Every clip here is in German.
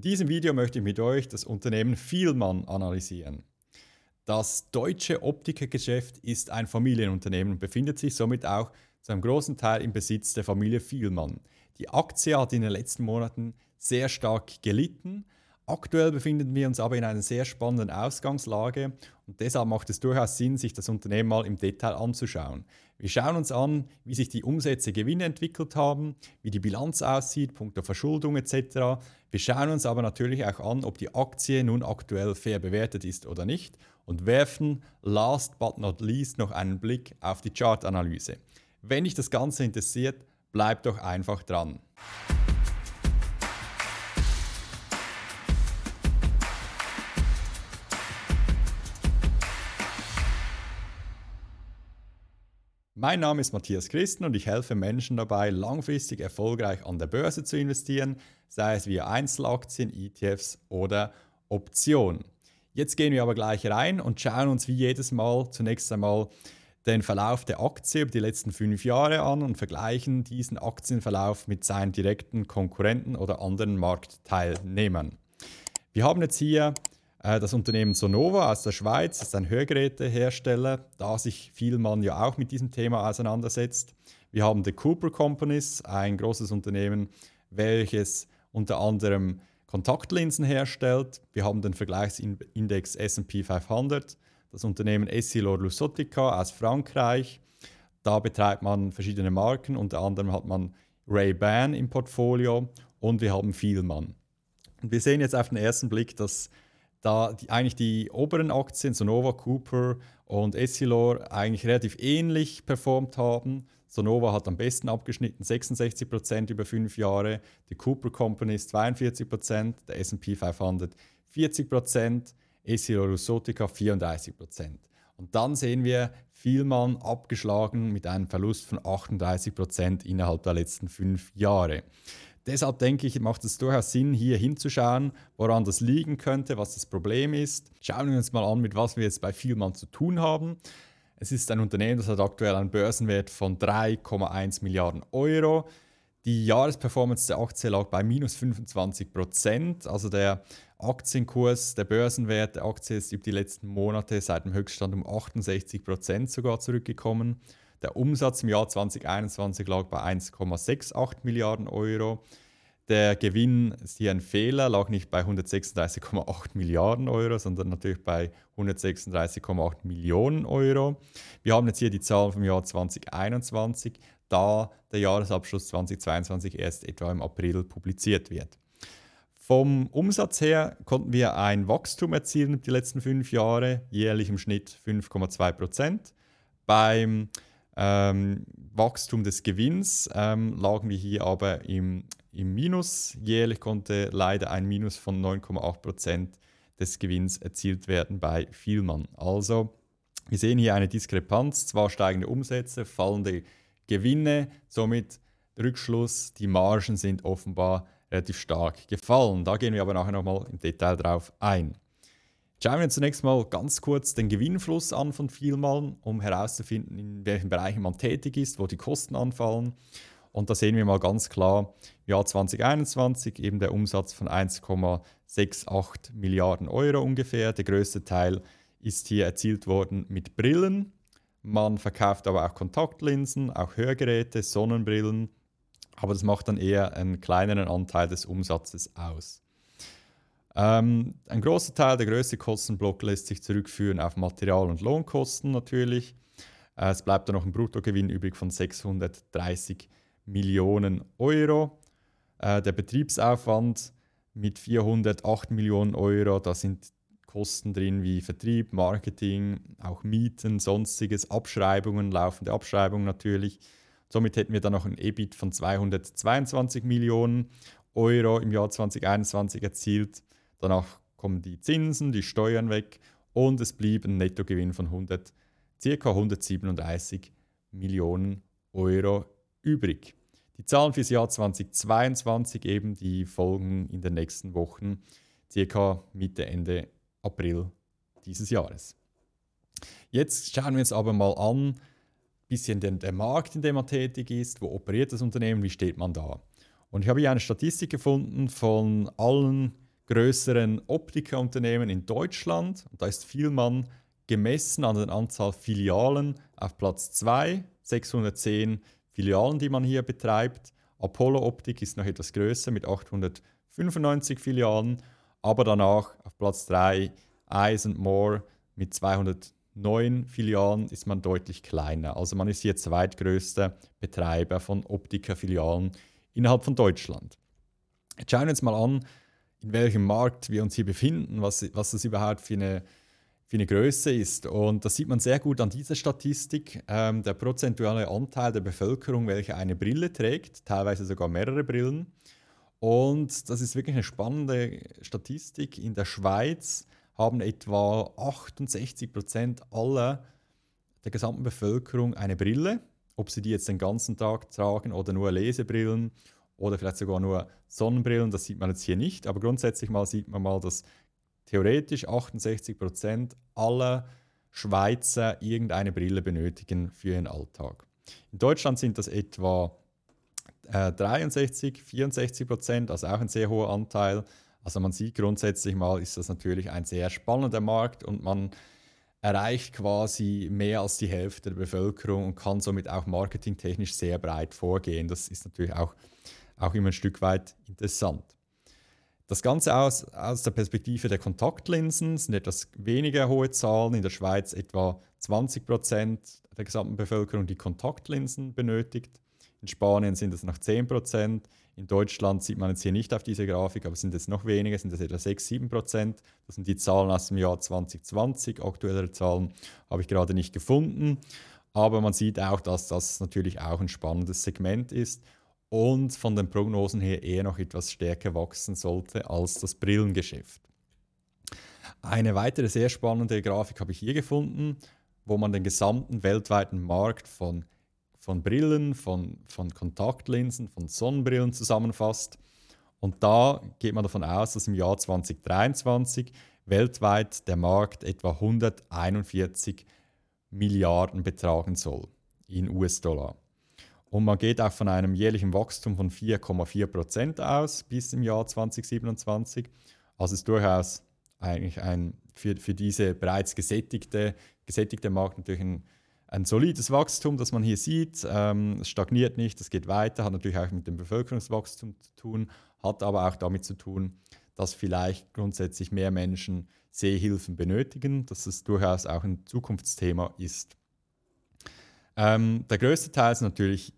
In diesem Video möchte ich mit euch das Unternehmen Vielmann analysieren. Das deutsche Optikergeschäft ist ein Familienunternehmen und befindet sich somit auch zu einem großen Teil im Besitz der Familie Vielmann. Die Aktie hat in den letzten Monaten sehr stark gelitten. Aktuell befinden wir uns aber in einer sehr spannenden Ausgangslage und deshalb macht es durchaus Sinn, sich das Unternehmen mal im Detail anzuschauen. Wir schauen uns an, wie sich die Umsätze, Gewinne entwickelt haben, wie die Bilanz aussieht, punkto Verschuldung etc. Wir schauen uns aber natürlich auch an, ob die Aktie nun aktuell fair bewertet ist oder nicht und werfen last but not least noch einen Blick auf die Chartanalyse. Wenn dich das Ganze interessiert, bleib doch einfach dran. Mein Name ist Matthias Christen und ich helfe Menschen dabei, langfristig erfolgreich an der Börse zu investieren, sei es via Einzelaktien, ETFs oder Optionen. Jetzt gehen wir aber gleich rein und schauen uns wie jedes Mal zunächst einmal den Verlauf der Aktie über die letzten fünf Jahre an und vergleichen diesen Aktienverlauf mit seinen direkten Konkurrenten oder anderen Marktteilnehmern. Wir haben jetzt hier das Unternehmen Sonova aus der Schweiz ist ein Hörgerätehersteller, da sich Vielmann ja auch mit diesem Thema auseinandersetzt. Wir haben The Cooper Companies, ein großes Unternehmen, welches unter anderem Kontaktlinsen herstellt. Wir haben den Vergleichsindex SP 500, das Unternehmen Essilor Lusotica aus Frankreich. Da betreibt man verschiedene Marken, unter anderem hat man Ray-Ban im Portfolio und wir haben Vielmann. Und wir sehen jetzt auf den ersten Blick, dass da die, eigentlich die oberen Aktien, Sonova, Cooper und Essilor, eigentlich relativ ähnlich performt haben. Sonova hat am besten abgeschnitten, 66% über fünf Jahre, die Cooper Companies 42%, der SP 500 40%, Essilor Lusotica 34%. Und dann sehen wir Vielmann abgeschlagen mit einem Verlust von 38% innerhalb der letzten fünf Jahre. Deshalb denke ich, macht es durchaus Sinn, hier hinzuschauen, woran das liegen könnte, was das Problem ist. Schauen wir uns mal an, mit was wir jetzt bei Vielmann zu tun haben. Es ist ein Unternehmen, das hat aktuell einen Börsenwert von 3,1 Milliarden Euro. Die Jahresperformance der Aktie lag bei minus 25 Prozent. Also der Aktienkurs, der Börsenwert der Aktie ist über die letzten Monate seit dem Höchststand um 68 Prozent sogar zurückgekommen. Der Umsatz im Jahr 2021 lag bei 1,68 Milliarden Euro. Der Gewinn ist hier ein Fehler, lag nicht bei 136,8 Milliarden Euro, sondern natürlich bei 136,8 Millionen Euro. Wir haben jetzt hier die Zahlen vom Jahr 2021, da der Jahresabschluss 2022 erst etwa im April publiziert wird. Vom Umsatz her konnten wir ein Wachstum erzielen die letzten fünf Jahre, jährlich im Schnitt 5,2 Prozent. Beim ähm, Wachstum des Gewinns ähm, lagen wir hier aber im, im Minus. Jährlich konnte leider ein Minus von 9,8% des Gewinns erzielt werden bei Vielmann. Also wir sehen hier eine Diskrepanz, zwar steigende Umsätze, fallende Gewinne, somit Rückschluss, die Margen sind offenbar relativ stark gefallen. Da gehen wir aber nachher nochmal im Detail drauf ein. Schauen wir zunächst mal ganz kurz den Gewinnfluss an von Vielmann, um herauszufinden, in welchen Bereichen man tätig ist, wo die Kosten anfallen. Und da sehen wir mal ganz klar, im Jahr 2021 eben der Umsatz von 1,68 Milliarden Euro ungefähr. Der größte Teil ist hier erzielt worden mit Brillen. Man verkauft aber auch Kontaktlinsen, auch Hörgeräte, Sonnenbrillen. Aber das macht dann eher einen kleineren Anteil des Umsatzes aus. Ähm, ein großer Teil, der größte Kostenblock lässt sich zurückführen auf Material- und Lohnkosten natürlich. Äh, es bleibt dann noch ein Bruttogewinn übrig von 630 Millionen Euro. Äh, der Betriebsaufwand mit 408 Millionen Euro, da sind Kosten drin wie Vertrieb, Marketing, auch Mieten, sonstiges, Abschreibungen, laufende Abschreibungen natürlich. Somit hätten wir dann noch ein EBIT von 222 Millionen Euro im Jahr 2021 erzielt. Danach kommen die Zinsen, die Steuern weg und es blieb ein Nettogewinn von 100, ca. 137 Millionen Euro übrig. Die Zahlen für das Jahr 2022 eben, die folgen in den nächsten Wochen, ca. Mitte, Ende April dieses Jahres. Jetzt schauen wir uns aber mal an, bisschen den, der Markt, in dem man tätig ist, wo operiert das Unternehmen, wie steht man da. Und ich habe hier eine Statistik gefunden von allen größeren Optikerunternehmen in Deutschland. Und da ist Vielmann gemessen an der Anzahl Filialen auf Platz 2, 610 Filialen, die man hier betreibt. Apollo Optik ist noch etwas größer mit 895 Filialen, aber danach auf Platz 3 Eyes More mit 209 Filialen ist man deutlich kleiner. Also man ist hier zweitgrößter Betreiber von Optiker-Filialen innerhalb von Deutschland. Jetzt schauen wir uns mal an, in welchem Markt wir uns hier befinden, was, was das überhaupt für eine, für eine Größe ist. Und das sieht man sehr gut an dieser Statistik. Ähm, der prozentuale Anteil der Bevölkerung, welche eine Brille trägt, teilweise sogar mehrere Brillen. Und das ist wirklich eine spannende Statistik. In der Schweiz haben etwa 68 Prozent aller der gesamten Bevölkerung eine Brille. Ob sie die jetzt den ganzen Tag tragen oder nur Lesebrillen oder vielleicht sogar nur Sonnenbrillen, das sieht man jetzt hier nicht. Aber grundsätzlich mal sieht man mal, dass theoretisch 68 Prozent aller Schweizer irgendeine Brille benötigen für ihren Alltag. In Deutschland sind das etwa äh, 63, 64 Prozent, also auch ein sehr hoher Anteil. Also man sieht grundsätzlich mal, ist das natürlich ein sehr spannender Markt und man erreicht quasi mehr als die Hälfte der Bevölkerung und kann somit auch marketingtechnisch sehr breit vorgehen. Das ist natürlich auch, auch immer ein Stück weit interessant. Das Ganze aus, aus der Perspektive der Kontaktlinsen sind etwas weniger hohe Zahlen. In der Schweiz etwa 20 Prozent der gesamten Bevölkerung, die Kontaktlinsen benötigt. In Spanien sind es noch 10 Prozent. In Deutschland sieht man jetzt hier nicht auf dieser Grafik, aber sind es noch weniger, sind es etwa 6, 7 Prozent. Das sind die Zahlen aus dem Jahr 2020. Aktuellere Zahlen habe ich gerade nicht gefunden. Aber man sieht auch, dass das natürlich auch ein spannendes Segment ist und von den Prognosen her eher noch etwas stärker wachsen sollte als das Brillengeschäft. Eine weitere sehr spannende Grafik habe ich hier gefunden, wo man den gesamten weltweiten Markt von von Brillen, von, von Kontaktlinsen, von Sonnenbrillen zusammenfasst. Und da geht man davon aus, dass im Jahr 2023 weltweit der Markt etwa 141 Milliarden betragen soll in US-Dollar. Und man geht auch von einem jährlichen Wachstum von 4,4 Prozent aus bis im Jahr 2027. Also ist durchaus eigentlich ein für, für diese bereits gesättigte, gesättigte Markt natürlich ein ein solides Wachstum, das man hier sieht. Ähm, es stagniert nicht, es geht weiter, hat natürlich auch mit dem Bevölkerungswachstum zu tun, hat aber auch damit zu tun, dass vielleicht grundsätzlich mehr Menschen Sehhilfen benötigen, dass es durchaus auch ein Zukunftsthema ist. Ähm, der größte Teil ist natürlich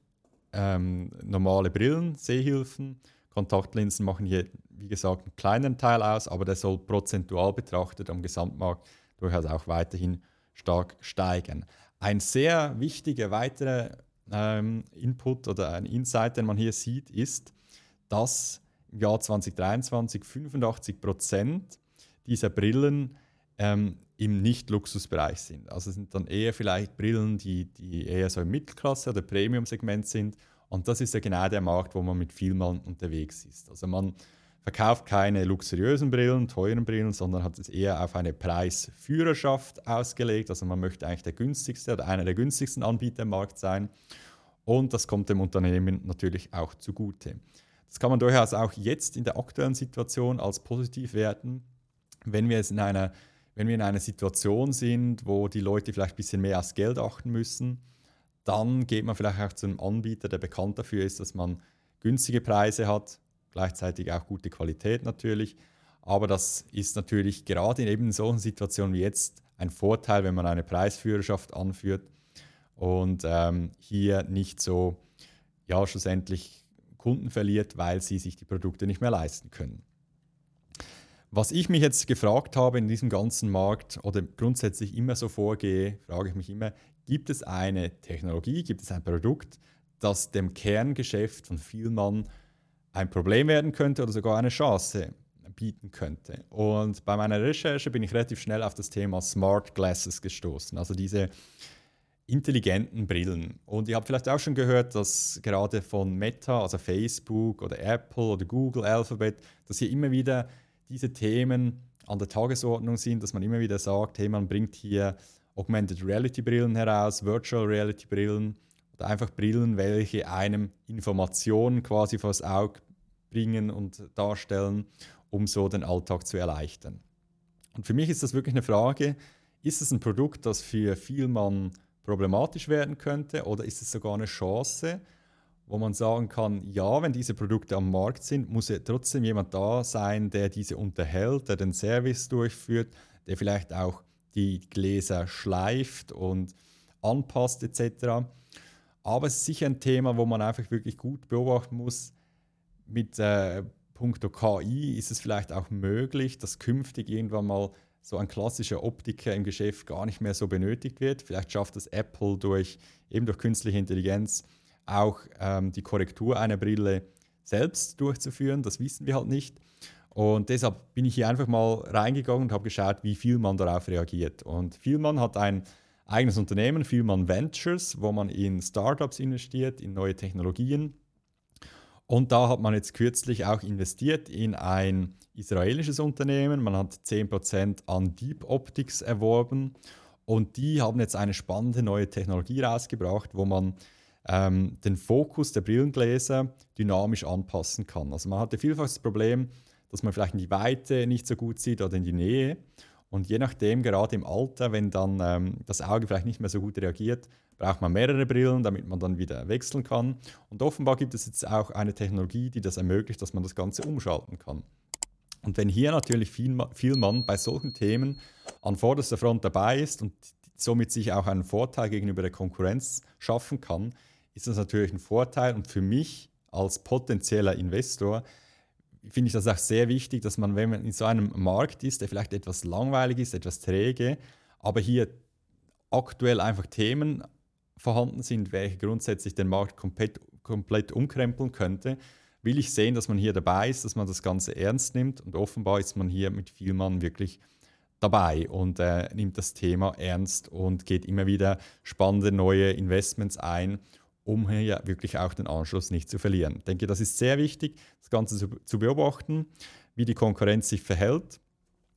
ähm, normale Brillen, Sehhilfen. Kontaktlinsen machen hier, wie gesagt, einen kleinen Teil aus, aber der soll prozentual betrachtet am Gesamtmarkt durchaus auch weiterhin stark steigen. Ein sehr wichtiger weiterer ähm, Input oder ein Insight, den man hier sieht, ist, dass im Jahr 2023 85 Prozent dieser Brillen ähm, im Nicht-Luxusbereich sind. Also sind dann eher vielleicht Brillen, die, die eher so im Mittelklasse- oder Premium-Segment sind. Und das ist ja genau der Markt, wo man mit Vielmann unterwegs ist. Also man verkauft keine luxuriösen Brillen, teuren Brillen, sondern hat es eher auf eine Preisführerschaft ausgelegt. Also man möchte eigentlich der günstigste oder einer der günstigsten Anbieter im Markt sein. Und das kommt dem Unternehmen natürlich auch zugute. Das kann man durchaus auch jetzt in der aktuellen Situation als positiv werten, wenn wir, es in einer, wenn wir in einer Situation sind, wo die Leute vielleicht ein bisschen mehr aufs Geld achten müssen. Dann geht man vielleicht auch zu einem Anbieter, der bekannt dafür ist, dass man günstige Preise hat, gleichzeitig auch gute Qualität natürlich. Aber das ist natürlich gerade in eben solchen Situationen wie jetzt ein Vorteil, wenn man eine Preisführerschaft anführt und ähm, hier nicht so, ja, schlussendlich Kunden verliert, weil sie sich die Produkte nicht mehr leisten können. Was ich mich jetzt gefragt habe in diesem ganzen Markt oder grundsätzlich immer so vorgehe, frage ich mich immer, gibt es eine Technologie, gibt es ein Produkt, das dem Kerngeschäft von Vielmann ein Problem werden könnte oder sogar eine Chance bieten könnte. Und bei meiner Recherche bin ich relativ schnell auf das Thema Smart Glasses gestoßen, also diese intelligenten Brillen. Und ihr habt vielleicht auch schon gehört, dass gerade von Meta, also Facebook oder Apple oder Google, Alphabet, dass hier immer wieder diese Themen an der Tagesordnung sind, dass man immer wieder sagt, hey, man bringt hier Augmented Reality Brillen heraus, Virtual Reality Brillen oder einfach Brillen, welche einem Informationen quasi vors Auge bringen und darstellen um so den Alltag zu erleichtern. Und für mich ist das wirklich eine Frage, ist es ein Produkt, das für viel Mann problematisch werden könnte oder ist es sogar eine Chance, wo man sagen kann, ja, wenn diese Produkte am Markt sind, muss ja trotzdem jemand da sein, der diese unterhält, der den Service durchführt, der vielleicht auch die Gläser schleift und anpasst etc. Aber es ist sicher ein Thema, wo man einfach wirklich gut beobachten muss. Mit äh, puncto KI ist es vielleicht auch möglich, dass künftig irgendwann mal so ein klassischer Optiker im Geschäft gar nicht mehr so benötigt wird. Vielleicht schafft es Apple durch eben durch künstliche Intelligenz auch ähm, die Korrektur einer Brille selbst durchzuführen. Das wissen wir halt nicht. Und deshalb bin ich hier einfach mal reingegangen und habe geschaut, wie viel man darauf reagiert. Und Vielmann hat ein eigenes Unternehmen, Vielmann Ventures, wo man in Startups investiert, in neue Technologien. Und da hat man jetzt kürzlich auch investiert in ein israelisches Unternehmen. Man hat 10% an Deep Optics erworben. Und die haben jetzt eine spannende neue Technologie rausgebracht, wo man ähm, den Fokus der Brillengläser dynamisch anpassen kann. Also man hatte vielfach das Problem, dass man vielleicht in die Weite nicht so gut sieht oder in die Nähe. Und je nachdem, gerade im Alter, wenn dann ähm, das Auge vielleicht nicht mehr so gut reagiert, braucht man mehrere Brillen, damit man dann wieder wechseln kann. Und offenbar gibt es jetzt auch eine Technologie, die das ermöglicht, dass man das Ganze umschalten kann. Und wenn hier natürlich viel, viel Mann bei solchen Themen an vorderster Front dabei ist und somit sich auch einen Vorteil gegenüber der Konkurrenz schaffen kann, ist das natürlich ein Vorteil. Und für mich als potenzieller Investor finde ich das auch sehr wichtig, dass man, wenn man in so einem Markt ist, der vielleicht etwas langweilig ist, etwas träge, aber hier aktuell einfach Themen vorhanden sind, welche grundsätzlich den Markt komplett, komplett umkrempeln könnte, will ich sehen, dass man hier dabei ist, dass man das Ganze ernst nimmt und offenbar ist man hier mit Vielmann wirklich dabei und äh, nimmt das Thema ernst und geht immer wieder spannende neue Investments ein um hier wirklich auch den Anschluss nicht zu verlieren. Ich denke, das ist sehr wichtig, das Ganze zu, zu beobachten, wie die Konkurrenz sich verhält.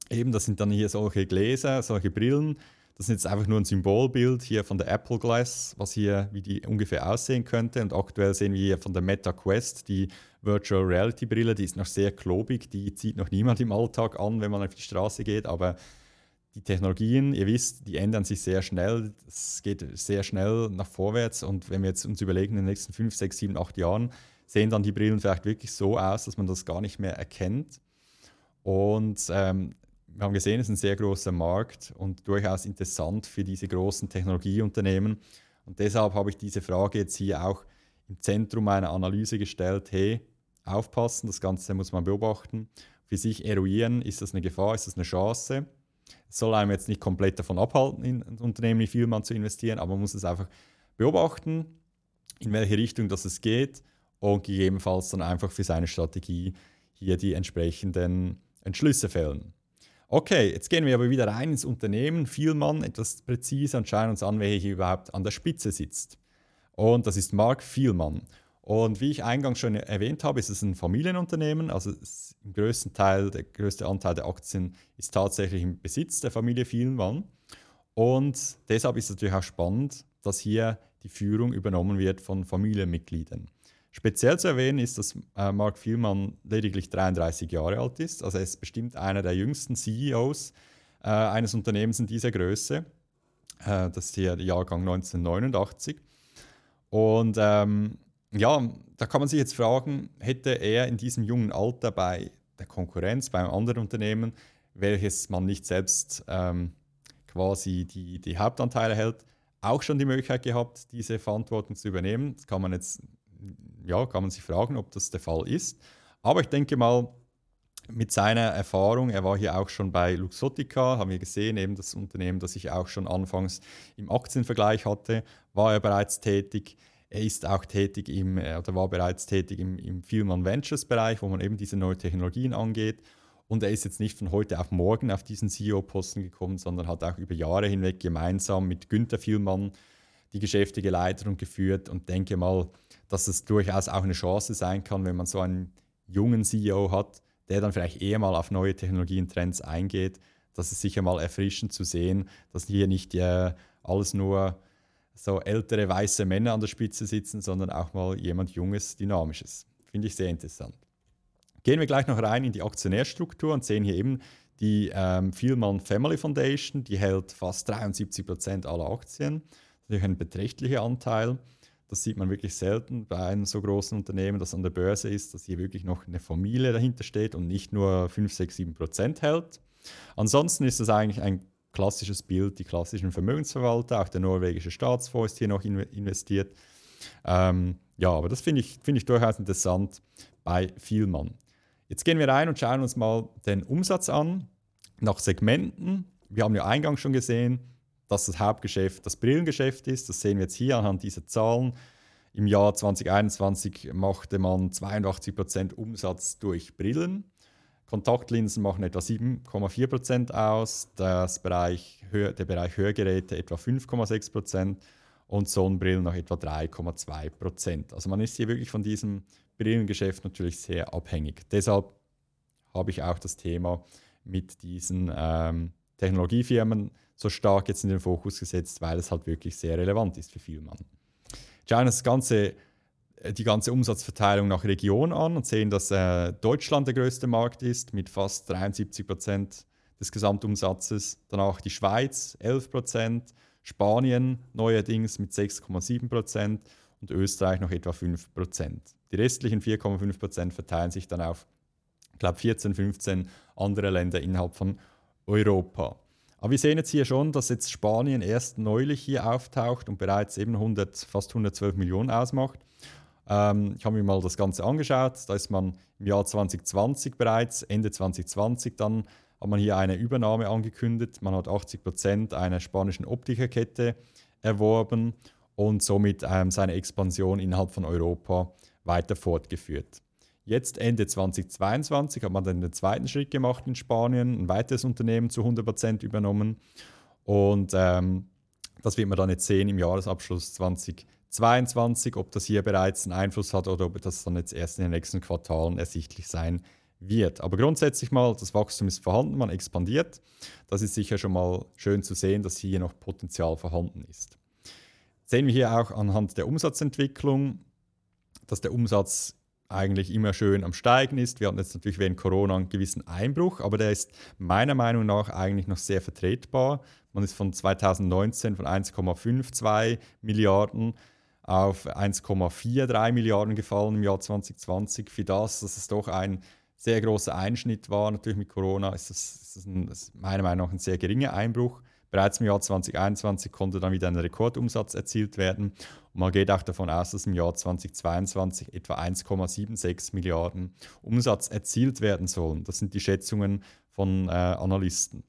Eben, das sind dann hier solche Gläser, solche Brillen. Das ist jetzt einfach nur ein Symbolbild hier von der Apple Glass, was hier, wie die ungefähr aussehen könnte. Und aktuell sehen wir hier von der Meta Quest die Virtual Reality Brille, die ist noch sehr klobig, die zieht noch niemand im Alltag an, wenn man auf die Straße geht, aber die Technologien, ihr wisst, die ändern sich sehr schnell. Es geht sehr schnell nach vorwärts. Und wenn wir jetzt uns überlegen, in den nächsten 5, 6, 7, 8 Jahren, sehen dann die Brillen vielleicht wirklich so aus, dass man das gar nicht mehr erkennt. Und ähm, wir haben gesehen, es ist ein sehr großer Markt und durchaus interessant für diese großen Technologieunternehmen. Und deshalb habe ich diese Frage jetzt hier auch im Zentrum meiner Analyse gestellt. Hey, aufpassen, das Ganze muss man beobachten. Für sich eruieren, ist das eine Gefahr, ist das eine Chance? Es soll einem jetzt nicht komplett davon abhalten, in ein Unternehmen wie viel man zu investieren, aber man muss es einfach beobachten, in welche Richtung das es geht und gegebenenfalls dann einfach für seine Strategie hier die entsprechenden Entschlüsse fällen. Okay, jetzt gehen wir aber wieder rein ins Unternehmen. Vielmann, etwas präziser und schauen uns an, wer hier überhaupt an der Spitze sitzt. Und das ist Mark Vielmann. Und wie ich eingangs schon erwähnt habe, ist es ein Familienunternehmen. Also im größten Teil, der größte Anteil der Aktien ist tatsächlich im Besitz der Familie Vielmann. Und deshalb ist es natürlich auch spannend, dass hier die Führung übernommen wird von Familienmitgliedern. Speziell zu erwähnen ist, dass äh, Mark Vielmann lediglich 33 Jahre alt ist. Also er ist bestimmt einer der jüngsten CEOs äh, eines Unternehmens in dieser Größe. Äh, das ist hier der Jahrgang 1989. Und ähm, ja, da kann man sich jetzt fragen, hätte er in diesem jungen Alter bei der Konkurrenz, bei einem anderen Unternehmen, welches man nicht selbst ähm, quasi die, die Hauptanteile hält, auch schon die Möglichkeit gehabt, diese Verantwortung zu übernehmen. Das kann man jetzt, ja, kann man sich fragen, ob das der Fall ist. Aber ich denke mal, mit seiner Erfahrung, er war hier auch schon bei Luxottica, haben wir gesehen, eben das Unternehmen, das ich auch schon anfangs im Aktienvergleich hatte, war er bereits tätig. Er ist auch tätig im, äh, oder war bereits tätig im, im Film Ventures Bereich, wo man eben diese neuen Technologien angeht. Und er ist jetzt nicht von heute auf morgen auf diesen CEO-Posten gekommen, sondern hat auch über Jahre hinweg gemeinsam mit Günther Vielmann die Geschäfte geleitet und geführt und denke mal, dass es durchaus auch eine Chance sein kann, wenn man so einen jungen CEO hat, der dann vielleicht eher mal auf neue Technologien, Trends eingeht. Das ist sicher mal erfrischend zu sehen, dass hier nicht äh, alles nur so ältere weiße Männer an der Spitze sitzen, sondern auch mal jemand Junges, Dynamisches. Finde ich sehr interessant. Gehen wir gleich noch rein in die Aktionärstruktur und sehen hier eben die ähm, Vielmann Family Foundation, die hält fast 73 Prozent aller Aktien. Natürlich ein beträchtlicher Anteil. Das sieht man wirklich selten bei einem so großen Unternehmen, das an der Börse ist, dass hier wirklich noch eine Familie dahinter steht und nicht nur 5, 6, 7 Prozent hält. Ansonsten ist das eigentlich ein klassisches Bild, die klassischen Vermögensverwalter, auch der norwegische Staatsfonds ist hier noch investiert. Ähm, ja, aber das finde ich, find ich durchaus interessant bei Vielmann. Jetzt gehen wir rein und schauen uns mal den Umsatz an nach Segmenten. Wir haben ja eingangs schon gesehen, dass das Hauptgeschäft das Brillengeschäft ist. Das sehen wir jetzt hier anhand dieser Zahlen. Im Jahr 2021 machte man 82% Umsatz durch Brillen. Kontaktlinsen machen etwa 7,4% aus, das Bereich, der Bereich Hörgeräte etwa 5,6% und Sonnenbrillen noch etwa 3,2%. Also man ist hier wirklich von diesem Brillengeschäft natürlich sehr abhängig. Deshalb habe ich auch das Thema mit diesen ähm, Technologiefirmen so stark jetzt in den Fokus gesetzt, weil es halt wirklich sehr relevant ist für Vielmann. Schauen das ganze, die ganze Umsatzverteilung nach Region an und sehen, dass äh, Deutschland der größte Markt ist mit fast 73 Prozent des Gesamtumsatzes. Danach die Schweiz 11 Prozent, Spanien neuerdings mit 6,7 Prozent und Österreich noch etwa 5 Prozent. Die restlichen 4,5 Prozent verteilen sich dann auf, ich glaube, 14, 15 andere Länder innerhalb von Europa. Aber wir sehen jetzt hier schon, dass jetzt Spanien erst neulich hier auftaucht und bereits eben 100, fast 112 Millionen ausmacht. Ähm, ich habe mir mal das Ganze angeschaut. Da ist man im Jahr 2020 bereits, Ende 2020 dann hat man hier eine Übernahme angekündigt. Man hat 80 Prozent einer spanischen Optikerkette erworben und somit ähm, seine Expansion innerhalb von Europa weiter fortgeführt. Jetzt Ende 2022 hat man dann den zweiten Schritt gemacht in Spanien, ein weiteres Unternehmen zu 100% übernommen. Und ähm, das wird man dann jetzt sehen im Jahresabschluss 2022, ob das hier bereits einen Einfluss hat oder ob das dann jetzt erst in den nächsten Quartalen ersichtlich sein wird. Aber grundsätzlich mal, das Wachstum ist vorhanden, man expandiert. Das ist sicher schon mal schön zu sehen, dass hier noch Potenzial vorhanden ist. Sehen wir hier auch anhand der Umsatzentwicklung, dass der Umsatz eigentlich immer schön am Steigen ist. Wir hatten jetzt natürlich während Corona einen gewissen Einbruch, aber der ist meiner Meinung nach eigentlich noch sehr vertretbar. Man ist von 2019 von 1,52 Milliarden auf 1,43 Milliarden gefallen im Jahr 2020. Für das, dass es doch ein sehr großer Einschnitt war, natürlich mit Corona, ist das, ist das, ein, ist meiner Meinung nach ein sehr geringer Einbruch. Bereits im Jahr 2021 konnte dann wieder ein Rekordumsatz erzielt werden. Und man geht auch davon aus, dass im Jahr 2022 etwa 1,76 Milliarden Umsatz erzielt werden sollen. Das sind die Schätzungen von äh, Analysten.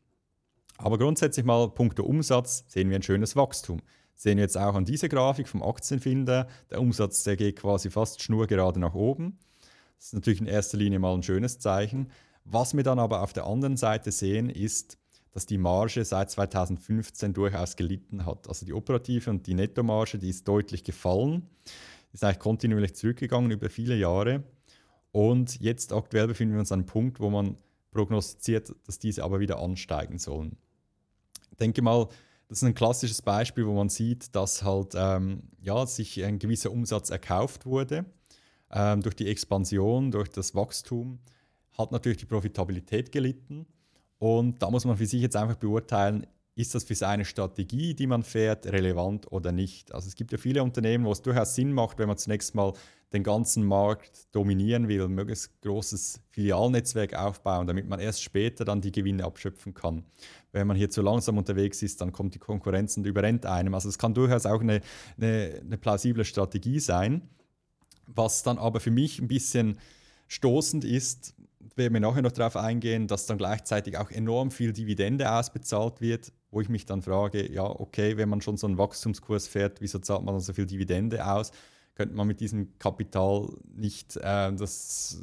Aber grundsätzlich mal punkto Umsatz sehen wir ein schönes Wachstum. Sehen wir jetzt auch an dieser Grafik vom Aktienfinder. Der Umsatz, der geht quasi fast schnurgerade nach oben. Das ist natürlich in erster Linie mal ein schönes Zeichen. Was wir dann aber auf der anderen Seite sehen, ist, dass die Marge seit 2015 durchaus gelitten hat. Also die operative und die Nettomarge, die ist deutlich gefallen, ist eigentlich kontinuierlich zurückgegangen über viele Jahre. Und jetzt aktuell befinden wir uns an einem Punkt, wo man prognostiziert, dass diese aber wieder ansteigen sollen. Ich denke mal, das ist ein klassisches Beispiel, wo man sieht, dass halt ähm, ja, sich ein gewisser Umsatz erkauft wurde. Ähm, durch die Expansion, durch das Wachstum hat natürlich die Profitabilität gelitten. Und da muss man für sich jetzt einfach beurteilen, ist das für seine Strategie, die man fährt, relevant oder nicht. Also es gibt ja viele Unternehmen, wo es durchaus Sinn macht, wenn man zunächst mal den ganzen Markt dominieren will, ein möglichst großes Filialnetzwerk aufbauen, damit man erst später dann die Gewinne abschöpfen kann. Wenn man hier zu langsam unterwegs ist, dann kommt die Konkurrenz und überrennt einem. Also es kann durchaus auch eine, eine, eine plausible Strategie sein. Was dann aber für mich ein bisschen stoßend ist, werden wir nachher noch darauf eingehen, dass dann gleichzeitig auch enorm viel Dividende ausbezahlt wird, wo ich mich dann frage, ja, okay, wenn man schon so einen Wachstumskurs fährt, wieso zahlt man dann so viel Dividende aus? Könnte man mit diesem Kapital nicht äh, das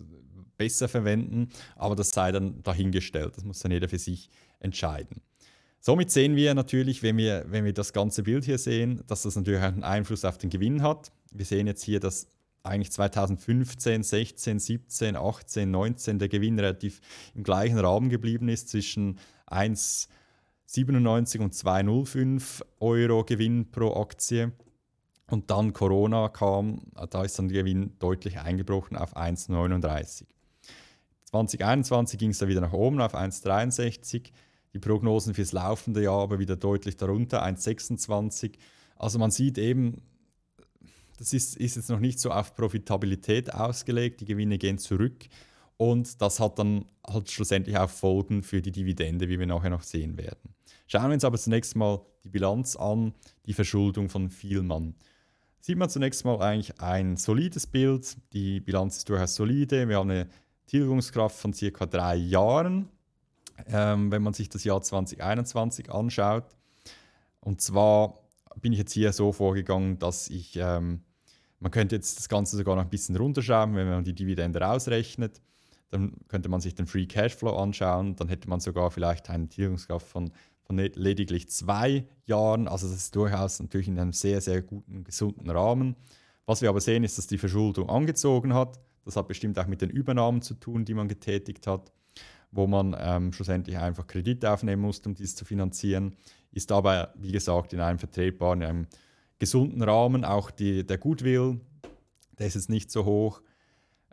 besser verwenden, aber das sei dann dahingestellt. Das muss dann jeder für sich entscheiden. Somit sehen wir natürlich, wenn wir, wenn wir das ganze Bild hier sehen, dass das natürlich einen Einfluss auf den Gewinn hat. Wir sehen jetzt hier, dass eigentlich 2015, 16, 17, 18, 19 der Gewinn relativ im gleichen Rahmen geblieben ist zwischen 1,97 und 2,05 Euro Gewinn pro Aktie. Und dann Corona kam, da ist dann der Gewinn deutlich eingebrochen auf 1,39. 2021 ging es dann wieder nach oben auf 1,63. Die Prognosen fürs laufende Jahr aber wieder deutlich darunter, 1,26. Also man sieht eben, das ist, ist jetzt noch nicht so auf Profitabilität ausgelegt, die Gewinne gehen zurück und das hat dann halt schlussendlich auch Folgen für die Dividende, wie wir nachher noch sehen werden. Schauen wir uns aber zunächst mal die Bilanz an, die Verschuldung von Vielmann. Sieht man zunächst mal eigentlich ein solides Bild. Die Bilanz ist durchaus solide. Wir haben eine Tilgungskraft von circa drei Jahren, ähm, wenn man sich das Jahr 2021 anschaut. Und zwar bin ich jetzt hier so vorgegangen, dass ich, ähm, man könnte jetzt das Ganze sogar noch ein bisschen runterschrauben, wenn man die Dividende rausrechnet. Dann könnte man sich den Free Cashflow anschauen. Dann hätte man sogar vielleicht eine Tilgungskraft von von lediglich zwei Jahren. Also das ist durchaus natürlich in einem sehr, sehr guten, gesunden Rahmen. Was wir aber sehen, ist, dass die Verschuldung angezogen hat. Das hat bestimmt auch mit den Übernahmen zu tun, die man getätigt hat, wo man ähm, schlussendlich einfach Kredite aufnehmen musste, um dies zu finanzieren. Ist aber, wie gesagt, in einem vertretbaren, in einem gesunden Rahmen. Auch die, der Goodwill, der ist jetzt nicht so hoch.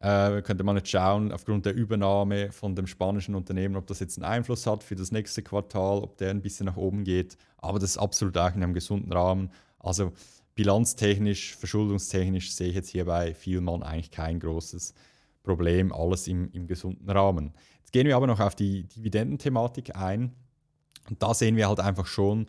Äh, könnte man jetzt schauen, aufgrund der Übernahme von dem spanischen Unternehmen, ob das jetzt einen Einfluss hat für das nächste Quartal, ob der ein bisschen nach oben geht. Aber das ist absolut auch in einem gesunden Rahmen. Also bilanztechnisch, verschuldungstechnisch sehe ich jetzt hier bei Vielmann eigentlich kein großes Problem, alles im, im gesunden Rahmen. Jetzt gehen wir aber noch auf die Dividendenthematik ein. Und da sehen wir halt einfach schon,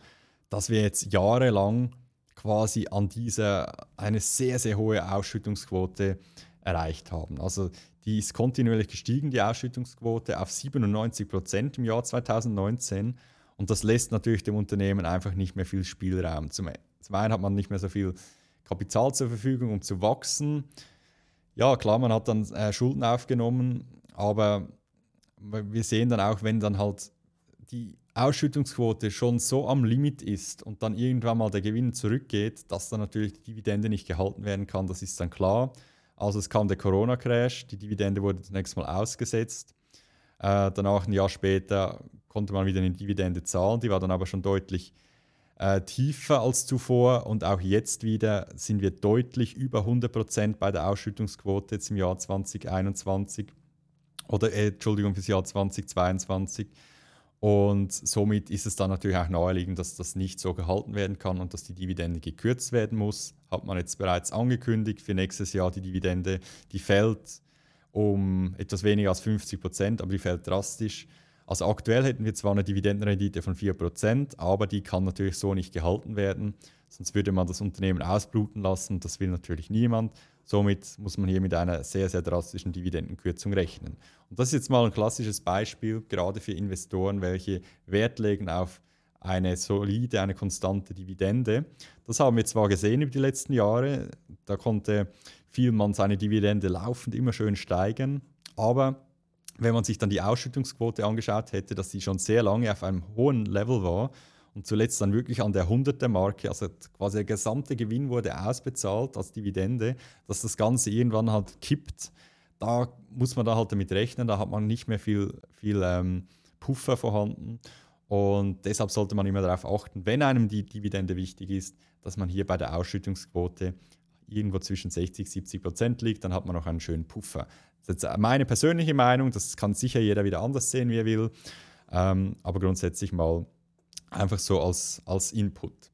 dass wir jetzt jahrelang quasi an dieser eine sehr, sehr hohe Ausschüttungsquote erreicht haben. Also die ist kontinuierlich gestiegen, die Ausschüttungsquote, auf 97 Prozent im Jahr 2019. Und das lässt natürlich dem Unternehmen einfach nicht mehr viel Spielraum. Zum, zum einen hat man nicht mehr so viel Kapital zur Verfügung, um zu wachsen. Ja, klar, man hat dann äh, Schulden aufgenommen, aber wir sehen dann auch, wenn dann halt die Ausschüttungsquote schon so am Limit ist und dann irgendwann mal der Gewinn zurückgeht, dass dann natürlich die Dividende nicht gehalten werden kann, das ist dann klar. Also es kam der Corona-Crash, die Dividende wurde zunächst mal ausgesetzt. Äh, danach, ein Jahr später, konnte man wieder eine Dividende zahlen. Die war dann aber schon deutlich äh, tiefer als zuvor. Und auch jetzt wieder sind wir deutlich über 100% bei der Ausschüttungsquote jetzt im Jahr 2021. Oder, äh, Entschuldigung, fürs Jahr 2022. Und somit ist es dann natürlich auch naheliegend, dass das nicht so gehalten werden kann und dass die Dividende gekürzt werden muss. Hat man jetzt bereits angekündigt für nächstes Jahr die Dividende, die fällt um etwas weniger als 50 Prozent, aber die fällt drastisch. Also aktuell hätten wir zwar eine Dividendenrendite von 4 Prozent, aber die kann natürlich so nicht gehalten werden. Sonst würde man das Unternehmen ausbluten lassen. Das will natürlich niemand. Somit muss man hier mit einer sehr, sehr drastischen Dividendenkürzung rechnen. Und das ist jetzt mal ein klassisches Beispiel, gerade für Investoren, welche Wert legen auf eine solide, eine konstante Dividende. Das haben wir zwar gesehen über die letzten Jahre, da konnte Vielmann seine Dividende laufend immer schön steigen, aber wenn man sich dann die Ausschüttungsquote angeschaut hätte, dass sie schon sehr lange auf einem hohen Level war und zuletzt dann wirklich an der 100er Marke, also quasi der gesamte Gewinn wurde ausbezahlt als Dividende, dass das Ganze irgendwann halt kippt. Da muss man da halt damit rechnen, da hat man nicht mehr viel, viel ähm, Puffer vorhanden. Und deshalb sollte man immer darauf achten, wenn einem die Dividende wichtig ist, dass man hier bei der Ausschüttungsquote irgendwo zwischen 60 und 70 Prozent liegt, dann hat man noch einen schönen Puffer. Das ist jetzt meine persönliche Meinung, das kann sicher jeder wieder anders sehen, wie er will. Ähm, aber grundsätzlich mal Einfach so als, als Input.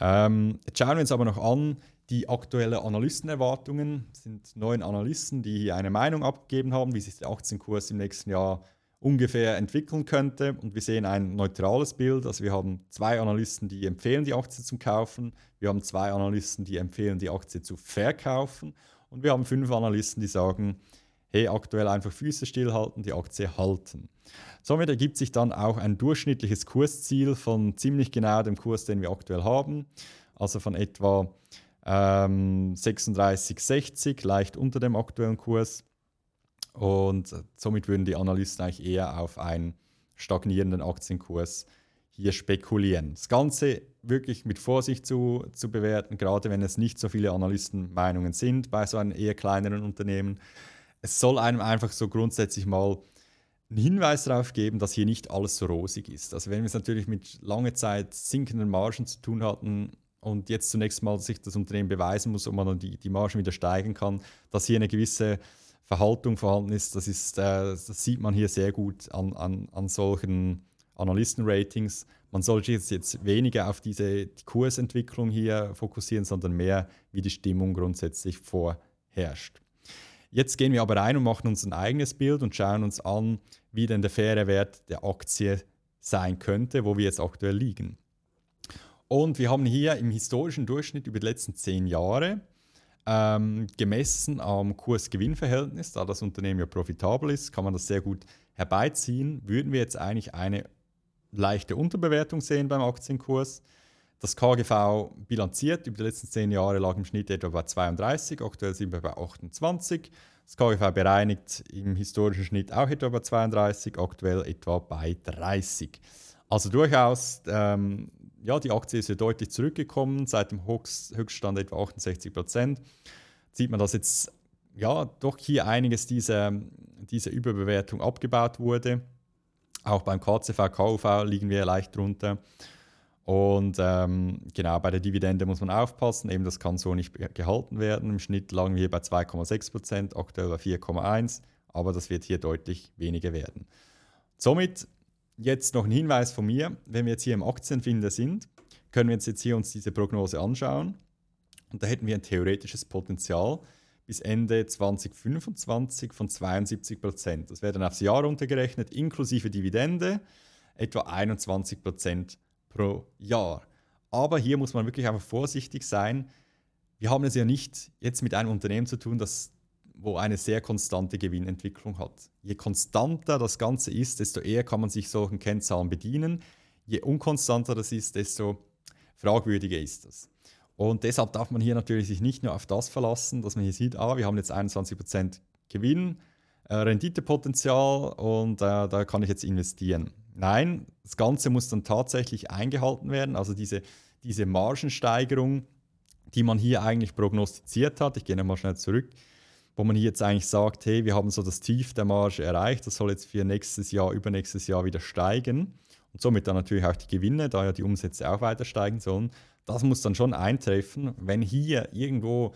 Ähm, jetzt schauen wir uns aber noch an, die aktuellen Analystenerwartungen. Es sind neun Analysten, die hier eine Meinung abgegeben haben, wie sich der Aktienkurs im nächsten Jahr ungefähr entwickeln könnte. Und wir sehen ein neutrales Bild. Also wir haben zwei Analysten, die empfehlen, die Aktie zu kaufen. Wir haben zwei Analysten, die empfehlen, die Aktie zu verkaufen. Und wir haben fünf Analysten, die sagen, hey, aktuell einfach Füße stillhalten, die Aktie halten. Somit ergibt sich dann auch ein durchschnittliches Kursziel von ziemlich genau dem Kurs, den wir aktuell haben, also von etwa ähm, 36,60, leicht unter dem aktuellen Kurs. Und somit würden die Analysten eigentlich eher auf einen stagnierenden Aktienkurs hier spekulieren. Das Ganze wirklich mit Vorsicht zu, zu bewerten, gerade wenn es nicht so viele Analystenmeinungen sind bei so einem eher kleineren Unternehmen es soll einem einfach so grundsätzlich mal einen Hinweis darauf geben, dass hier nicht alles so rosig ist. Also wenn wir es natürlich mit lange Zeit sinkenden Margen zu tun hatten und jetzt zunächst mal sich das Unternehmen beweisen muss, ob man dann die, die Margen wieder steigen kann, dass hier eine gewisse Verhaltung vorhanden ist, das, ist, äh, das sieht man hier sehr gut an, an, an solchen Analystenratings. Man sollte jetzt, jetzt weniger auf diese die Kursentwicklung hier fokussieren, sondern mehr, wie die Stimmung grundsätzlich vorherrscht. Jetzt gehen wir aber rein und machen uns ein eigenes Bild und schauen uns an, wie denn der faire Wert der Aktie sein könnte, wo wir jetzt aktuell liegen. Und wir haben hier im historischen Durchschnitt über die letzten zehn Jahre ähm, gemessen am Kurs-Gewinn-Verhältnis, da das Unternehmen ja profitabel ist, kann man das sehr gut herbeiziehen. Würden wir jetzt eigentlich eine leichte Unterbewertung sehen beim Aktienkurs. Das KGV bilanziert über die letzten zehn Jahre lag im Schnitt etwa bei 32, aktuell sind wir bei 28. Das KGV bereinigt im historischen Schnitt auch etwa bei 32, aktuell etwa bei 30. Also durchaus, ähm, ja, die Aktie ist ja deutlich zurückgekommen, seit dem Höchststand etwa 68 Prozent. Sieht man, dass jetzt ja doch hier einiges dieser, dieser Überbewertung abgebaut wurde. Auch beim KCV, KUV liegen wir leicht drunter. Und ähm, genau, bei der Dividende muss man aufpassen, eben das kann so nicht gehalten werden. Im Schnitt lagen wir bei 2,6 Prozent, aktuell bei 4,1, aber das wird hier deutlich weniger werden. Somit jetzt noch ein Hinweis von mir, wenn wir jetzt hier im Aktienfinder sind, können wir uns jetzt hier uns diese Prognose anschauen. Und da hätten wir ein theoretisches Potenzial bis Ende 2025 von 72 Prozent. Das wäre dann aufs Jahr runtergerechnet, inklusive Dividende, etwa 21 Prozent pro Jahr. Aber hier muss man wirklich einfach vorsichtig sein. Wir haben es ja nicht jetzt mit einem Unternehmen zu tun, das, wo eine sehr konstante Gewinnentwicklung hat. Je konstanter das Ganze ist, desto eher kann man sich solchen Kennzahlen bedienen. Je unkonstanter das ist, desto fragwürdiger ist das. Und deshalb darf man hier natürlich sich nicht nur auf das verlassen, dass man hier sieht, ah, wir haben jetzt 21% Gewinn, äh, Renditepotenzial und äh, da kann ich jetzt investieren. Nein, das Ganze muss dann tatsächlich eingehalten werden. Also diese, diese Margensteigerung, die man hier eigentlich prognostiziert hat, ich gehe nochmal schnell zurück, wo man hier jetzt eigentlich sagt, hey, wir haben so das Tief der Marge erreicht, das soll jetzt für nächstes Jahr, übernächstes Jahr wieder steigen und somit dann natürlich auch die Gewinne, da ja die Umsätze auch weiter steigen sollen das muss dann schon eintreffen, wenn hier irgendwo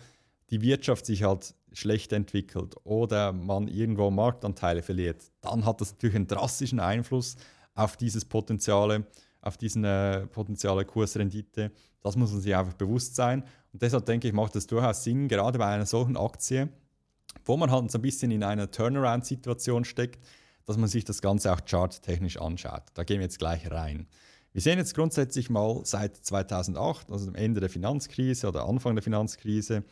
die Wirtschaft sich halt schlecht entwickelt oder man irgendwo Marktanteile verliert, dann hat das natürlich einen drastischen Einfluss auf dieses Potenziale, auf diesen äh, potenziale Kursrendite. Das muss man sich einfach bewusst sein. Und deshalb denke ich, macht es durchaus Sinn, gerade bei einer solchen Aktie, wo man halt so ein bisschen in einer Turnaround-Situation steckt, dass man sich das Ganze auch charttechnisch anschaut. Da gehen wir jetzt gleich rein. Wir sehen jetzt grundsätzlich mal seit 2008, also dem Ende der Finanzkrise oder Anfang der Finanzkrise,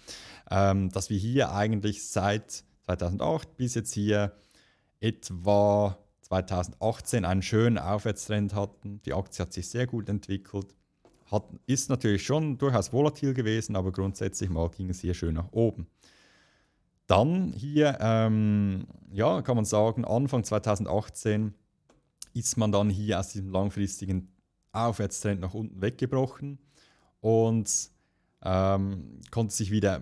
ähm, dass wir hier eigentlich seit 2008 bis jetzt hier etwa 2018 einen schönen Aufwärtstrend hatten. Die Aktie hat sich sehr gut entwickelt, hat, ist natürlich schon durchaus volatil gewesen, aber grundsätzlich mal ging es hier schön nach oben. Dann hier, ähm, ja, kann man sagen, Anfang 2018 ist man dann hier aus diesem langfristigen Aufwärtstrend nach unten weggebrochen und ähm, konnte sich wieder,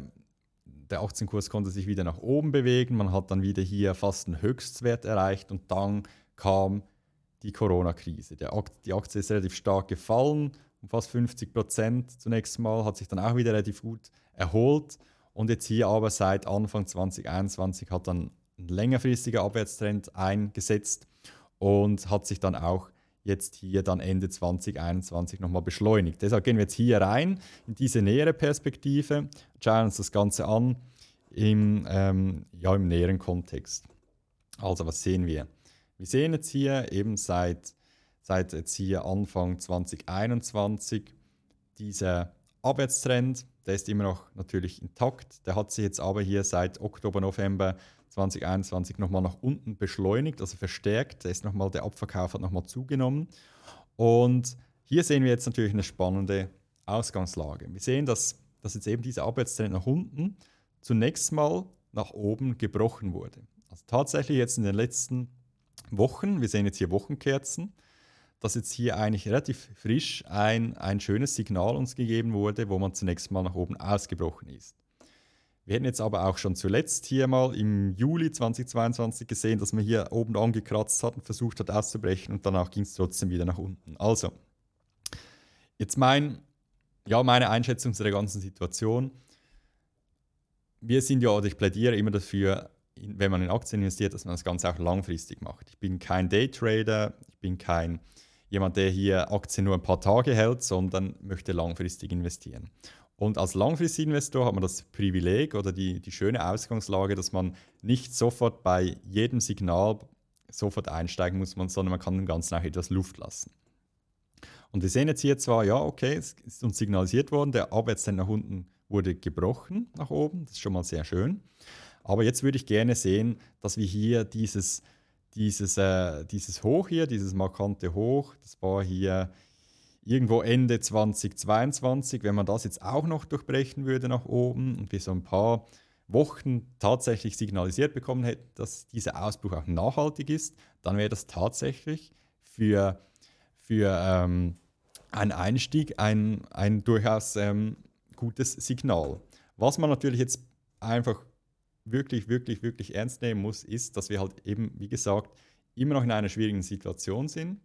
der Aktienkurs konnte sich wieder nach oben bewegen. Man hat dann wieder hier fast einen Höchstwert erreicht und dann kam die Corona-Krise. Die Aktie ist relativ stark gefallen, um fast 50 Prozent zunächst mal, hat sich dann auch wieder relativ gut erholt. Und jetzt hier aber seit Anfang 2021 hat dann ein längerfristiger Abwärtstrend eingesetzt und hat sich dann auch jetzt hier dann Ende 2021 nochmal beschleunigt. Deshalb gehen wir jetzt hier rein in diese nähere Perspektive, schauen uns das Ganze an im, ähm, ja, im näheren Kontext. Also was sehen wir? Wir sehen jetzt hier eben seit, seit jetzt hier Anfang 2021 dieser Abwärtstrend, der ist immer noch natürlich intakt. Der hat sich jetzt aber hier seit Oktober, November 2021 nochmal nach unten beschleunigt, also verstärkt. Der, ist noch der Abverkauf hat nochmal zugenommen. Und hier sehen wir jetzt natürlich eine spannende Ausgangslage. Wir sehen, dass, dass jetzt eben dieser Abwärtstrend nach unten zunächst mal nach oben gebrochen wurde. Also tatsächlich jetzt in den letzten Wochen, wir sehen jetzt hier Wochenkerzen, dass jetzt hier eigentlich relativ frisch ein, ein schönes Signal uns gegeben wurde, wo man zunächst mal nach oben ausgebrochen ist. Wir hätten jetzt aber auch schon zuletzt hier mal im Juli 2022 gesehen, dass man hier oben angekratzt hat und versucht hat auszubrechen und danach ging es trotzdem wieder nach unten. Also, jetzt mein, ja, meine Einschätzung zu der ganzen Situation. Wir sind ja, oder ich plädiere immer dafür, wenn man in Aktien investiert, dass man das Ganze auch langfristig macht. Ich bin kein Daytrader, ich bin kein jemand, der hier Aktien nur ein paar Tage hält, sondern möchte langfristig investieren. Und als Langfristinvestor hat man das Privileg oder die, die schöne Ausgangslage, dass man nicht sofort bei jedem Signal sofort einsteigen muss, sondern man kann dem Ganzen auch etwas Luft lassen. Und wir sehen jetzt hier zwar, ja, okay, es ist uns signalisiert worden, der Abwärtstrend nach unten wurde gebrochen nach oben, das ist schon mal sehr schön. Aber jetzt würde ich gerne sehen, dass wir hier dieses, dieses, äh, dieses Hoch hier, dieses markante Hoch, das war hier irgendwo Ende 2022, wenn man das jetzt auch noch durchbrechen würde nach oben und wir so ein paar Wochen tatsächlich signalisiert bekommen hätten, dass dieser Ausbruch auch nachhaltig ist, dann wäre das tatsächlich für, für ähm, einen Einstieg ein, ein durchaus ähm, gutes Signal. Was man natürlich jetzt einfach wirklich, wirklich, wirklich ernst nehmen muss, ist, dass wir halt eben, wie gesagt, immer noch in einer schwierigen Situation sind.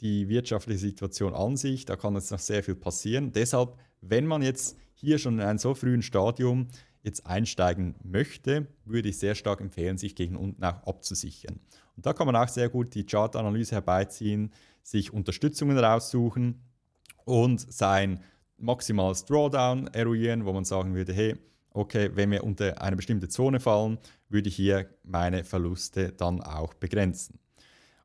Die wirtschaftliche Situation an sich, da kann jetzt noch sehr viel passieren. Deshalb, wenn man jetzt hier schon in einem so frühen Stadium jetzt einsteigen möchte, würde ich sehr stark empfehlen, sich gegen unten auch abzusichern. Und da kann man auch sehr gut die Chartanalyse herbeiziehen, sich Unterstützungen raussuchen und sein maximales Drawdown eruieren, wo man sagen würde, hey, okay, wenn wir unter eine bestimmte Zone fallen, würde ich hier meine Verluste dann auch begrenzen.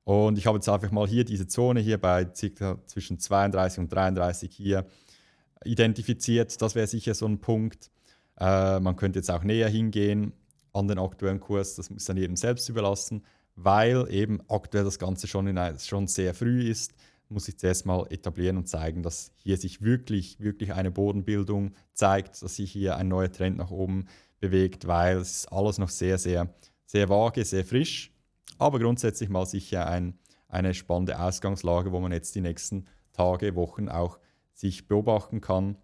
Und ich habe jetzt einfach mal hier diese Zone hier bei ca. zwischen 32 und 33 hier identifiziert. Das wäre sicher so ein Punkt. Äh, man könnte jetzt auch näher hingehen an den aktuellen Kurs. Das muss dann jedem selbst überlassen, weil eben aktuell das Ganze schon, in, schon sehr früh ist muss ich zuerst mal etablieren und zeigen, dass hier sich wirklich, wirklich eine Bodenbildung zeigt, dass sich hier ein neuer Trend nach oben bewegt, weil es ist alles noch sehr, sehr, sehr vage, sehr frisch, aber grundsätzlich mal sicher ein, eine spannende Ausgangslage, wo man jetzt die nächsten Tage, Wochen auch sich beobachten kann.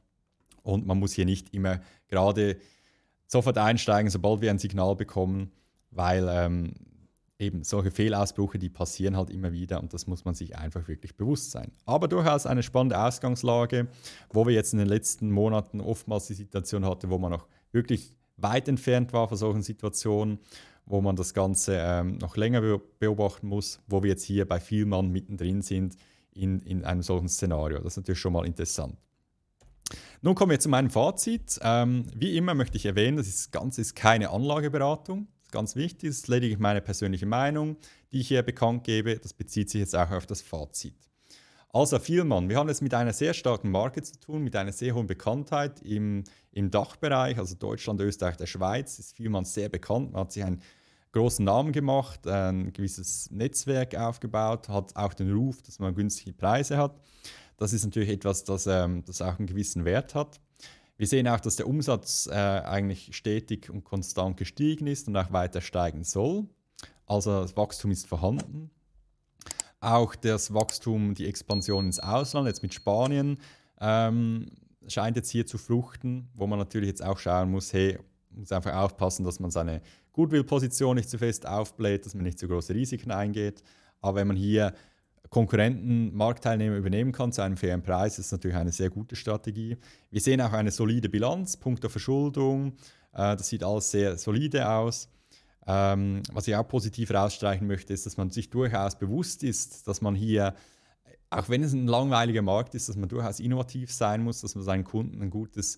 Und man muss hier nicht immer gerade sofort einsteigen, sobald wir ein Signal bekommen, weil ähm, eben solche Fehlausbrüche, die passieren halt immer wieder und das muss man sich einfach wirklich bewusst sein. Aber durchaus eine spannende Ausgangslage, wo wir jetzt in den letzten Monaten oftmals die Situation hatten, wo man noch wirklich weit entfernt war von solchen Situationen, wo man das Ganze ähm, noch länger beobachten muss, wo wir jetzt hier bei Vielmann mittendrin sind in, in einem solchen Szenario. Das ist natürlich schon mal interessant. Nun kommen wir zu meinem Fazit. Ähm, wie immer möchte ich erwähnen, das Ganze ist keine Anlageberatung ganz wichtig, ist lediglich meine persönliche Meinung, die ich hier bekannt gebe. Das bezieht sich jetzt auch auf das Fazit. Also Vielmann, wir haben es mit einer sehr starken Marke zu tun, mit einer sehr hohen Bekanntheit im, im Dachbereich, also Deutschland, Österreich, der Schweiz, ist Vielmann sehr bekannt. Man hat sich einen großen Namen gemacht, ein gewisses Netzwerk aufgebaut, hat auch den Ruf, dass man günstige Preise hat. Das ist natürlich etwas, das, ähm, das auch einen gewissen Wert hat. Wir sehen auch, dass der Umsatz äh, eigentlich stetig und konstant gestiegen ist und auch weiter steigen soll. Also das Wachstum ist vorhanden. Auch das Wachstum, die Expansion ins Ausland, jetzt mit Spanien, ähm, scheint jetzt hier zu fruchten, wo man natürlich jetzt auch schauen muss, hey, muss einfach aufpassen, dass man seine Goodwill-Position nicht zu fest aufbläht, dass man nicht zu große Risiken eingeht. Aber wenn man hier Konkurrenten, Marktteilnehmer übernehmen kann zu einem fairen Preis, ist natürlich eine sehr gute Strategie. Wir sehen auch eine solide Bilanz, Punkt der Verschuldung. Äh, das sieht alles sehr solide aus. Ähm, was ich auch positiv herausstreichen möchte, ist, dass man sich durchaus bewusst ist, dass man hier, auch wenn es ein langweiliger Markt ist, dass man durchaus innovativ sein muss, dass man seinen Kunden ein gutes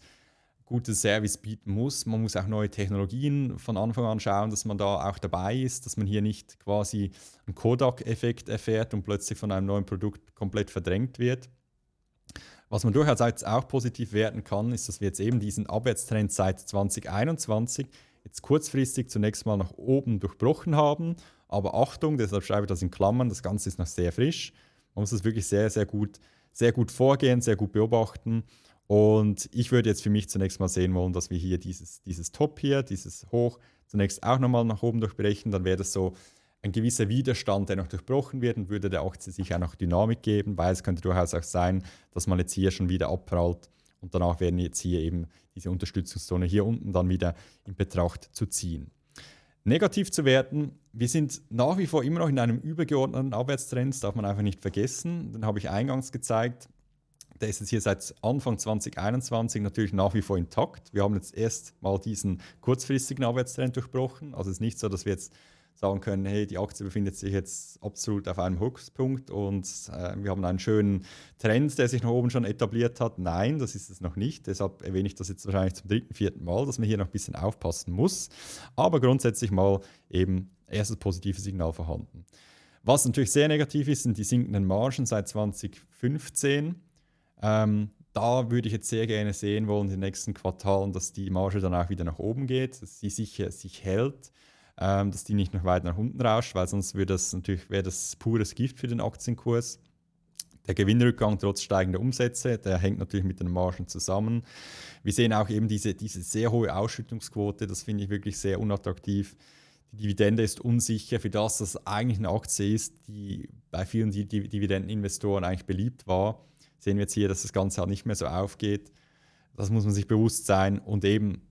gutes Service bieten muss. Man muss auch neue Technologien von Anfang an schauen, dass man da auch dabei ist, dass man hier nicht quasi einen Kodak-Effekt erfährt und plötzlich von einem neuen Produkt komplett verdrängt wird. Was man durchaus auch positiv werten kann, ist, dass wir jetzt eben diesen Abwärtstrend seit 2021 jetzt kurzfristig zunächst mal nach oben durchbrochen haben. Aber Achtung, deshalb schreibe ich das in Klammern, das Ganze ist noch sehr frisch. Man muss das wirklich sehr, sehr gut, sehr gut vorgehen, sehr gut beobachten. Und ich würde jetzt für mich zunächst mal sehen wollen, dass wir hier dieses, dieses Top hier, dieses Hoch, zunächst auch nochmal nach oben durchbrechen. Dann wäre das so ein gewisser Widerstand, der noch durchbrochen wird und würde der Aktie sich auch noch Dynamik geben, weil es könnte durchaus auch sein, dass man jetzt hier schon wieder abprallt und danach werden jetzt hier eben diese Unterstützungszone hier unten dann wieder in Betracht zu ziehen. Negativ zu werten, wir sind nach wie vor immer noch in einem übergeordneten Abwärtstrend, das darf man einfach nicht vergessen. Den habe ich eingangs gezeigt der ist jetzt hier seit Anfang 2021 natürlich nach wie vor intakt. Wir haben jetzt erst mal diesen kurzfristigen Abwärtstrend durchbrochen. Also es ist nicht so, dass wir jetzt sagen können, hey, die Aktie befindet sich jetzt absolut auf einem Höchstpunkt und äh, wir haben einen schönen Trend, der sich nach oben schon etabliert hat. Nein, das ist es noch nicht. Deshalb erwähne ich das jetzt wahrscheinlich zum dritten, vierten Mal, dass man hier noch ein bisschen aufpassen muss. Aber grundsätzlich mal eben erstes positives Signal vorhanden. Was natürlich sehr negativ ist, sind die sinkenden Margen seit 2015. Ähm, da würde ich jetzt sehr gerne sehen wollen in den nächsten Quartalen, dass die Marge dann auch wieder nach oben geht, dass sie sich, sich hält ähm, dass die nicht noch weiter nach unten rauscht, weil sonst wäre das natürlich wäre das pures Gift für den Aktienkurs. Der Gewinnrückgang trotz steigender Umsätze, der hängt natürlich mit den Margen zusammen. Wir sehen auch eben diese, diese sehr hohe Ausschüttungsquote, das finde ich wirklich sehr unattraktiv. Die Dividende ist unsicher für das, dass eigentlich eine Aktie ist, die bei vielen Dividendeninvestoren eigentlich beliebt war. Sehen wir jetzt hier, dass das Ganze halt nicht mehr so aufgeht. Das muss man sich bewusst sein. Und eben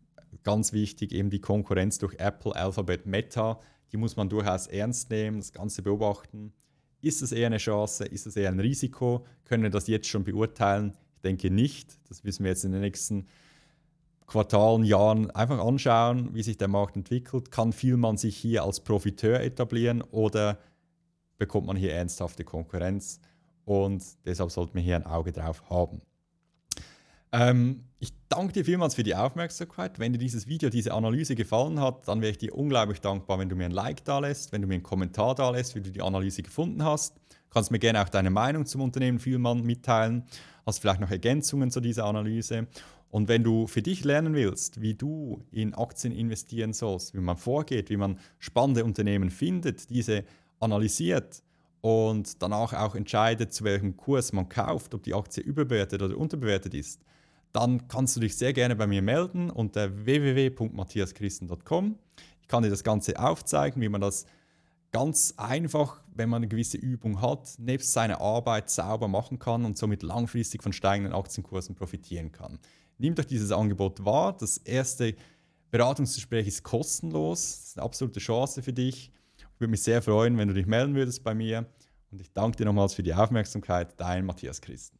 ganz wichtig, eben die Konkurrenz durch Apple, Alphabet, Meta, die muss man durchaus ernst nehmen, das Ganze beobachten. Ist es eher eine Chance? Ist es eher ein Risiko? Können wir das jetzt schon beurteilen? Ich denke nicht. Das müssen wir jetzt in den nächsten Quartalen, Jahren einfach anschauen, wie sich der Markt entwickelt. Kann viel man sich hier als Profiteur etablieren oder bekommt man hier ernsthafte Konkurrenz? Und deshalb sollte man hier ein Auge drauf haben. Ähm, ich danke dir vielmals für die Aufmerksamkeit. Wenn dir dieses Video, diese Analyse gefallen hat, dann wäre ich dir unglaublich dankbar, wenn du mir ein Like da lässt, wenn du mir einen Kommentar da lässt, wie du die Analyse gefunden hast. Du kannst mir gerne auch deine Meinung zum Unternehmen Vielmann mitteilen. Hast vielleicht noch Ergänzungen zu dieser Analyse. Und wenn du für dich lernen willst, wie du in Aktien investieren sollst, wie man vorgeht, wie man spannende Unternehmen findet, diese analysiert und danach auch entscheidet, zu welchem Kurs man kauft, ob die Aktie überbewertet oder unterbewertet ist, dann kannst du dich sehr gerne bei mir melden unter www.matthiaschristen.com. Ich kann dir das Ganze aufzeigen, wie man das ganz einfach, wenn man eine gewisse Übung hat, nebst seiner Arbeit sauber machen kann und somit langfristig von steigenden Aktienkursen profitieren kann. Nimm doch dieses Angebot wahr. Das erste Beratungsgespräch ist kostenlos. Das ist eine absolute Chance für dich. Würde mich sehr freuen, wenn du dich melden würdest bei mir. Und ich danke dir nochmals für die Aufmerksamkeit. Dein Matthias Christen.